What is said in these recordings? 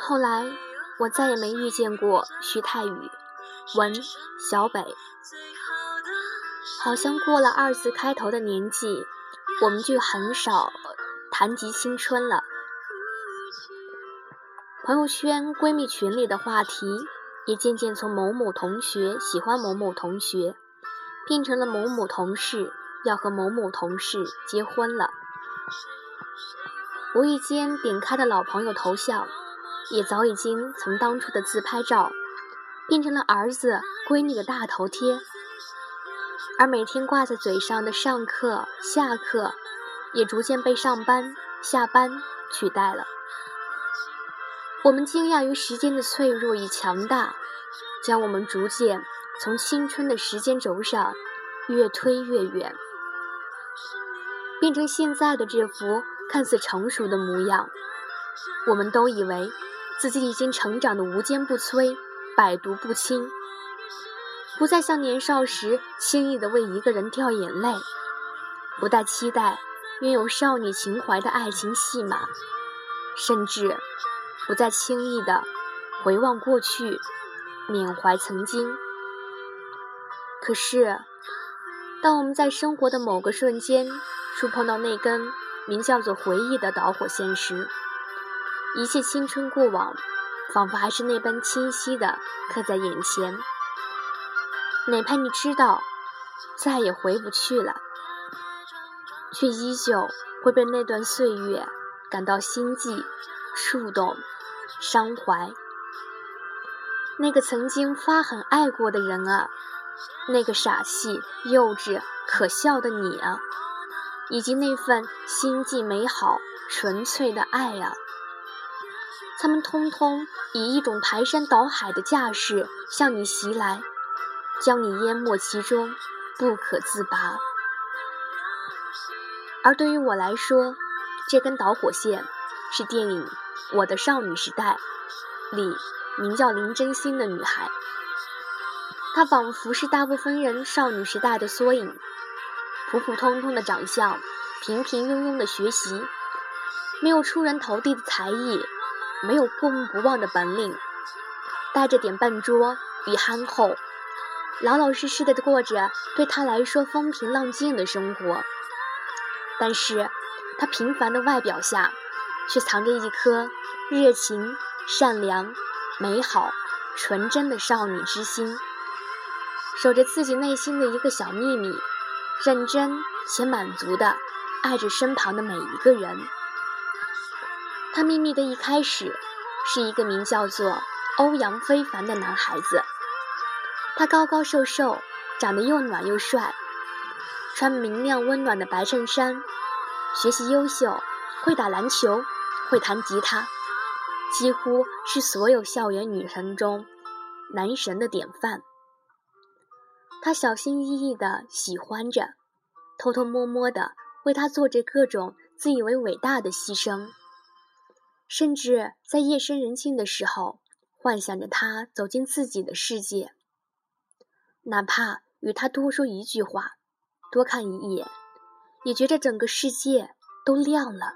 后来，我再也没遇见过徐太宇、文、小北。好像过了二字开头的年纪，我们就很少谈及青春了。朋友圈、闺蜜群里的话题，也渐渐从某某同学喜欢某某同学，变成了某某同事。要和某某同事结婚了，无意间点开的老朋友头像，也早已经从当初的自拍照，变成了儿子闺女的大头贴，而每天挂在嘴上的上课、下课，也逐渐被上班、下班取代了。我们惊讶于时间的脆弱与强大，将我们逐渐从青春的时间轴上越推越远。变成现在的这幅看似成熟的模样，我们都以为自己已经成长的无坚不摧、百毒不侵，不再像年少时轻易的为一个人掉眼泪，不再期待拥有少女情怀的爱情戏码，甚至不再轻易的回望过去、缅怀曾经。可是，当我们在生活的某个瞬间，触碰到那根名叫做回忆的导火线时，一切青春过往，仿佛还是那般清晰的刻在眼前。哪怕你知道再也回不去了，却依旧会被那段岁月感到心悸、触动、伤怀。那个曾经发狠爱过的人啊，那个傻气、幼稚、可笑的你啊！以及那份心际美好、纯粹的爱啊，他们通通以一种排山倒海的架势向你袭来，将你淹没其中，不可自拔。而对于我来说，这根导火线是电影《我的少女时代》里名叫林真心的女孩，她仿佛是大部分人少女时代的缩影。普普通通的长相，平平庸庸的学习，没有出人头地的才艺，没有过目不忘的本领，带着点笨拙与憨厚，老老实实的过着对他来说风平浪静的生活。但是，他平凡的外表下，却藏着一颗热情、善良、美好、纯真的少女之心，守着自己内心的一个小秘密。认真且满足的爱着身旁的每一个人。他秘密的一开始，是一个名叫做欧阳非凡的男孩子。他高高瘦瘦，长得又暖又帅，穿明亮温暖的白衬衫，学习优秀，会打篮球，会弹吉他，几乎是所有校园女神中男神的典范。他小心翼翼地喜欢着，偷偷摸摸地为他做着各种自以为伟大的牺牲，甚至在夜深人静的时候，幻想着他走进自己的世界，哪怕与他多说一句话，多看一眼，也觉着整个世界都亮了。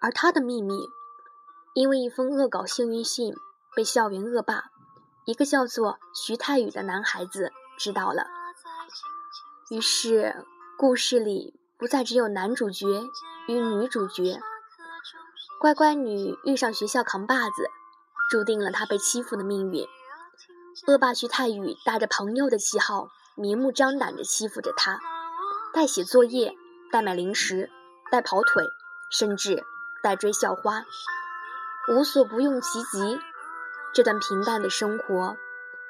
而他的秘密，因为一封恶搞幸运信，被校园恶霸。一个叫做徐太宇的男孩子知道了，于是故事里不再只有男主角与女主角。乖乖女遇上学校扛把子，注定了她被欺负的命运。恶霸徐太宇打着朋友的旗号，明目张胆地欺负着她，代写作业，代买零食，代跑腿，甚至代追校花，无所不用其极。这段平淡的生活，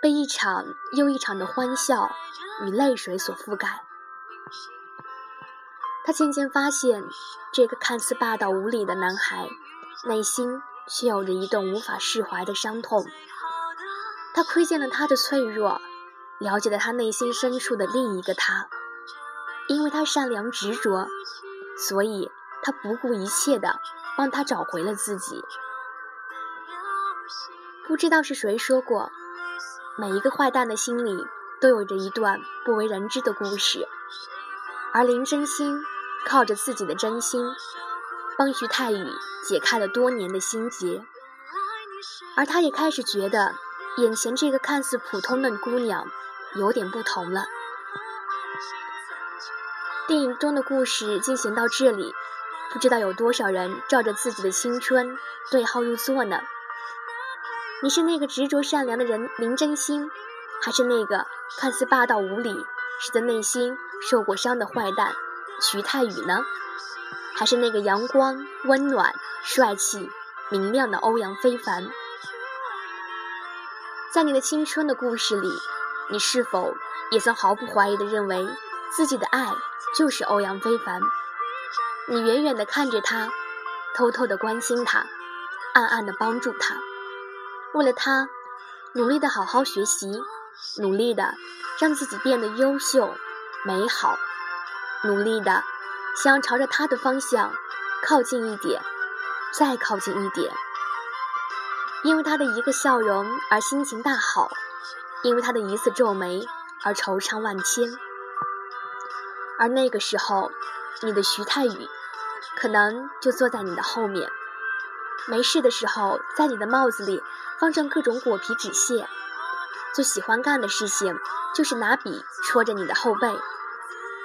被一场又一场的欢笑与泪水所覆盖。他渐渐发现，这个看似霸道无理的男孩，内心却有着一段无法释怀的伤痛。他窥见了他的脆弱，了解了他内心深处的另一个他。因为他善良执着，所以他不顾一切的帮他找回了自己。不知道是谁说过，每一个坏蛋的心里都有着一段不为人知的故事，而林真心靠着自己的真心，帮徐太宇解开了多年的心结，而他也开始觉得眼前这个看似普通的姑娘有点不同了。电影中的故事进行到这里，不知道有多少人照着自己的青春对号入座呢？你是那个执着善良的人林真心，还是那个看似霸道无理、实则内心受过伤的坏蛋徐太宇呢？还是那个阳光温暖、帅气、明亮的欧阳非凡？在你的青春的故事里，你是否也曾毫不怀疑地认为自己的爱？就是欧阳非凡，你远远地看着他，偷偷地关心他，暗暗地帮助他，为了他，努力地好好学习，努力地让自己变得优秀、美好，努力地想要朝着他的方向靠近一点，再靠近一点。因为他的一个笑容而心情大好，因为他的一次皱眉而惆怅万千。而那个时候，你的徐太宇可能就坐在你的后面，没事的时候，在你的帽子里放上各种果皮纸屑。最喜欢干的事情就是拿笔戳着你的后背，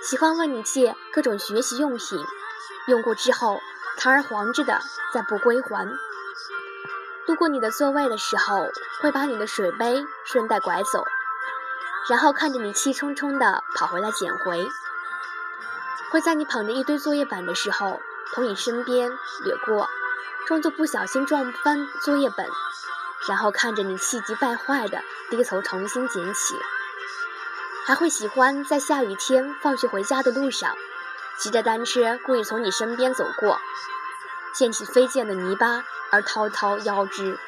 喜欢问你借各种学习用品，用过之后堂而皇之的再不归还。路过你的座位的时候，会把你的水杯顺带拐走，然后看着你气冲冲的跑回来捡回。会在你捧着一堆作业本的时候，从你身边掠过，装作不小心撞翻作业本，然后看着你气急败坏的低头重新捡起。还会喜欢在下雨天放学回家的路上，骑着单车故意从你身边走过，溅起飞溅的泥巴而滔滔腰肢。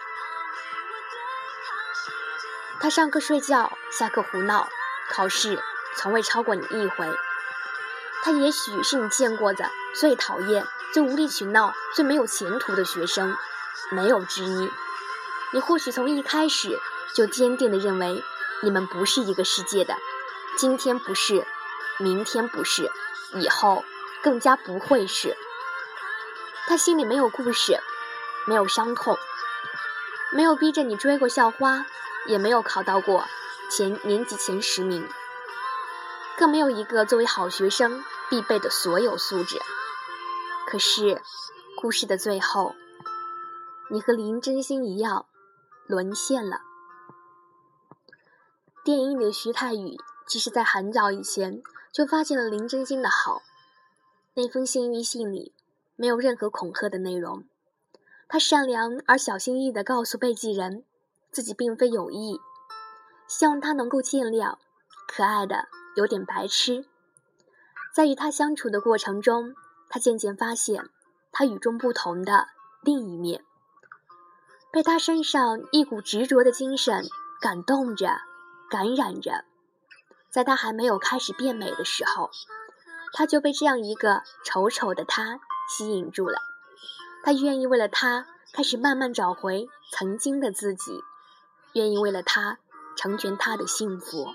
他上课睡觉，下课胡闹，考试从未超过你一回。他也许是你见过的最讨厌、最无理取闹、最没有前途的学生，没有之一。你或许从一开始就坚定地认为你们不是一个世界的，今天不是，明天不是，以后更加不会是。他心里没有故事，没有伤痛，没有逼着你追过校花，也没有考到过前年级前十名，更没有一个作为好学生。必备的所有素质。可是，故事的最后，你和林真心一样，沦陷了。电影里的徐太宇，其实在很早以前就发现了林真心的好。那封幸运信里没有任何恐吓的内容，他善良而小心翼翼地告诉被寄人，自己并非有意，希望他能够见谅，可爱的有点白痴。在与他相处的过程中，他渐渐发现他与众不同的另一面，被他身上一股执着的精神感动着、感染着。在他还没有开始变美的时候，他就被这样一个丑丑的他吸引住了。他愿意为了他开始慢慢找回曾经的自己，愿意为了他成全他的幸福。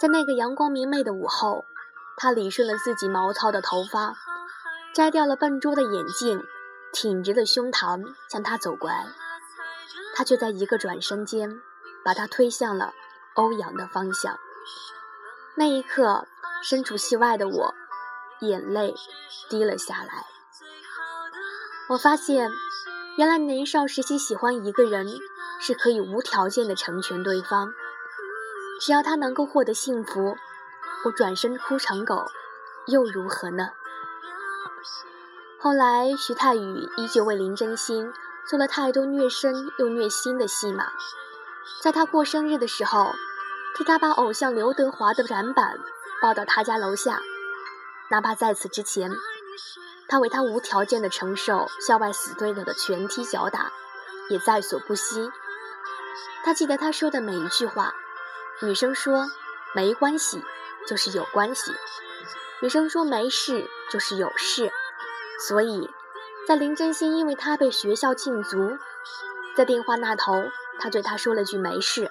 在那个阳光明媚的午后，他理顺了自己毛糙的头发，摘掉了笨拙的眼镜，挺直了胸膛向他走过来。他却在一个转身间，把他推向了欧阳的方向。那一刻，身处戏外的我，眼泪滴了下来。我发现，原来年少时期喜欢一个人，是可以无条件的成全对方。只要他能够获得幸福，我转身哭成狗，又如何呢？后来，徐太宇依旧为林真心做了太多虐身又虐心的戏码。在他过生日的时候，替他把偶像刘德华的展板抱到他家楼下，哪怕在此之前，他为他无条件的承受校外死对头的拳踢脚打，也在所不惜。他记得他说的每一句话：女生说没关系，就是有关系；女生说没事，就是有事。所以，在林真心因为他被学校禁足，在电话那头，他对他说了句没事，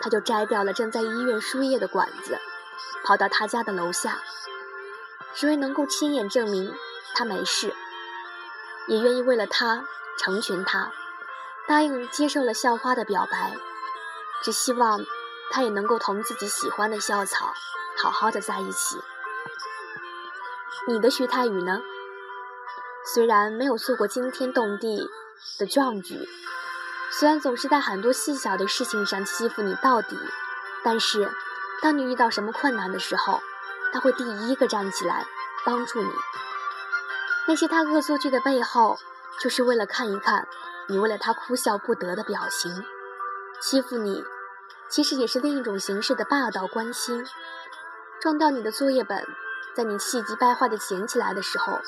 他就摘掉了正在医院输液的管子，跑到他家的楼下，只为能够亲眼证明他没事，也愿意为了他成全他。答应接受了校花的表白，只希望他也能够同自己喜欢的校草好好的在一起。你的徐太宇呢？虽然没有做过惊天动地的壮举，虽然总是在很多细小的事情上欺负你到底，但是当你遇到什么困难的时候，他会第一个站起来帮助你。那些他恶作剧的背后，就是为了看一看。你为了他哭笑不得的表情，欺负你，其实也是另一种形式的霸道关心。撞掉你的作业本，在你气急败坏的捡起来的时候，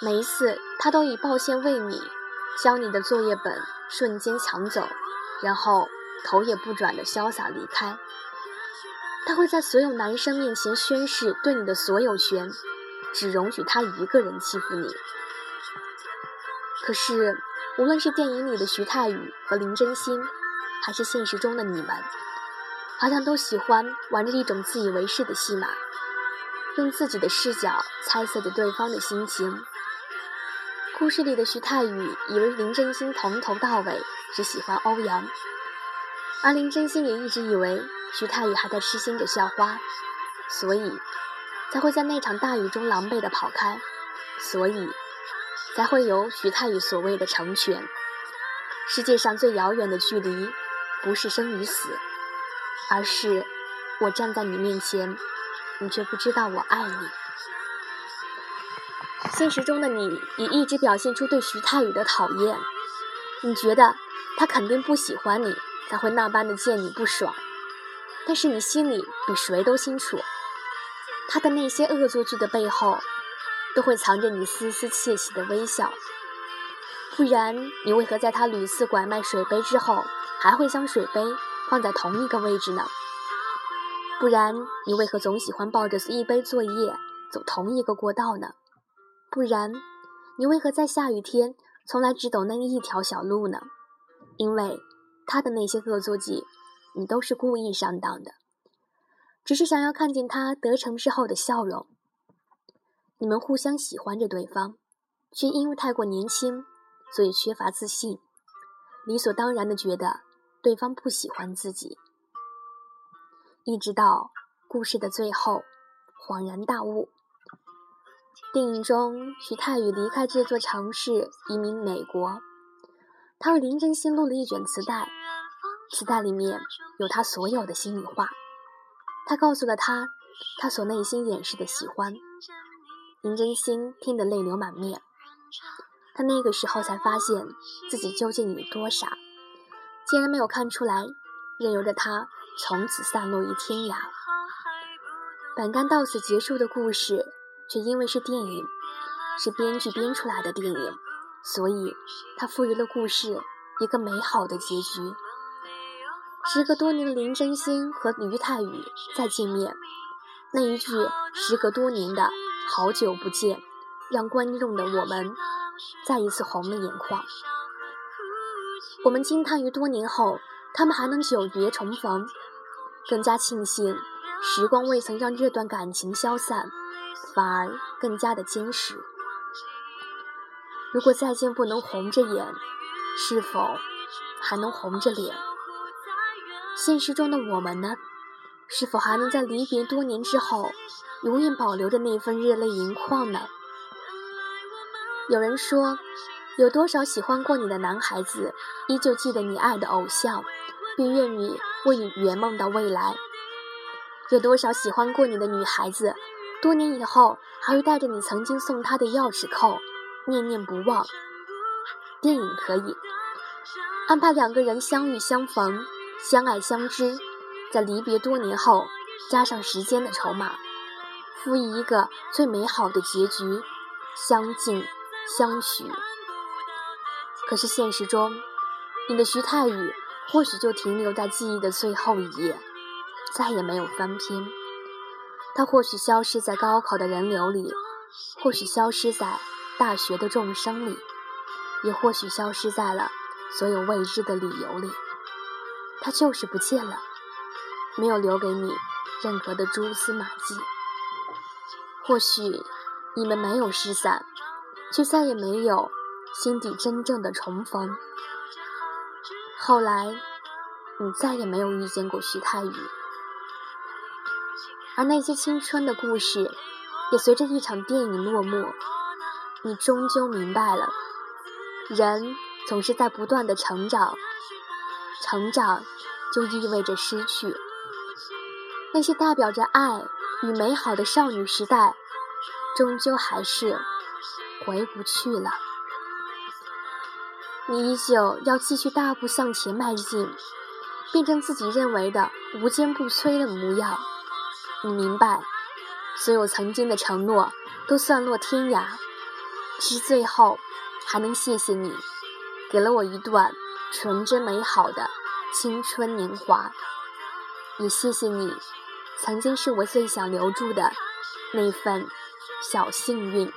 每一次他都以抱歉为你将你的作业本瞬间抢走，然后头也不转的潇洒离开。他会在所有男生面前宣誓对你的所有权，只容许他一个人欺负你。可是。无论是电影里的徐太宇和林真心，还是现实中的你们，好像都喜欢玩着一种自以为是的戏码，用自己的视角猜测着对方的心情。故事里的徐太宇以为林真心从头到尾只喜欢欧阳，而林真心也一直以为徐太宇还在痴心着校花，所以才会在那场大雨中狼狈地跑开，所以。才会有徐太宇所谓的成全。世界上最遥远的距离，不是生与死，而是我站在你面前，你却不知道我爱你。现实中的你也一直表现出对徐太宇的讨厌，你觉得他肯定不喜欢你，才会那般的见你不爽。但是你心里比谁都清楚，他的那些恶作剧的背后。都会藏着你丝丝窃喜的微笑，不然你为何在他屡次拐卖水杯之后，还会将水杯放在同一个位置呢？不然你为何总喜欢抱着一杯作业走同一个过道呢？不然你为何在下雨天从来只走那一条小路呢？因为他的那些恶作剧，你都是故意上当的，只是想要看见他得逞之后的笑容。你们互相喜欢着对方，却因为太过年轻，所以缺乏自信，理所当然的觉得对方不喜欢自己。一直到故事的最后，恍然大悟。电影中，徐太宇离开这座城市，移民美国。他为林真心录了一卷磁带，磁带里面有他所有的心里话。他告诉了他，他所内心掩饰的喜欢。林真心听得泪流满面，他那个时候才发现自己究竟有多傻，竟然没有看出来，任由着他从此散落于天涯。本该到此结束的故事，却因为是电影，是编剧编出来的电影，所以他赋予了故事一个美好的结局。时隔多年的林真心和于太宇再见面，那一句“时隔多年的”。好久不见，让观众的我们再一次红了眼眶。我们惊叹于多年后他们还能久别重逢，更加庆幸时光未曾让这段感情消散，反而更加的坚实。如果再见不能红着眼，是否还能红着脸？现实中的我们呢？是否还能在离别多年之后？永远保留着那份热泪盈眶呢。有人说，有多少喜欢过你的男孩子，依旧记得你爱的偶像，并愿意为你圆梦到未来？有多少喜欢过你的女孩子，多年以后还会带着你曾经送她的钥匙扣，念念不忘？电影可以安排两个人相遇相逢，相爱相知，在离别多年后，加上时间的筹码。赋予一个最美好的结局，相敬相许。可是现实中，你的徐太宇或许就停留在记忆的最后一页，再也没有翻篇。他或许消失在高考的人流里，或许消失在大学的众生里，也或许消失在了所有未知的理由里。他就是不见了，没有留给你任何的蛛丝马迹。或许你们没有失散，却再也没有。心底真正的重逢。后来，你再也没有遇见过徐太宇，而那些青春的故事，也随着一场电影落幕。你终究明白了，人总是在不断的成长，成长就意味着失去。那些代表着爱与美好的少女时代，终究还是回不去了。你依旧要继续大步向前迈进，变成自己认为的无坚不摧的模样。你明白，所有曾经的承诺都散落天涯，只是最后还能谢谢你，给了我一段纯真美好的青春年华。也谢谢你，曾经是我最想留住的那份小幸运。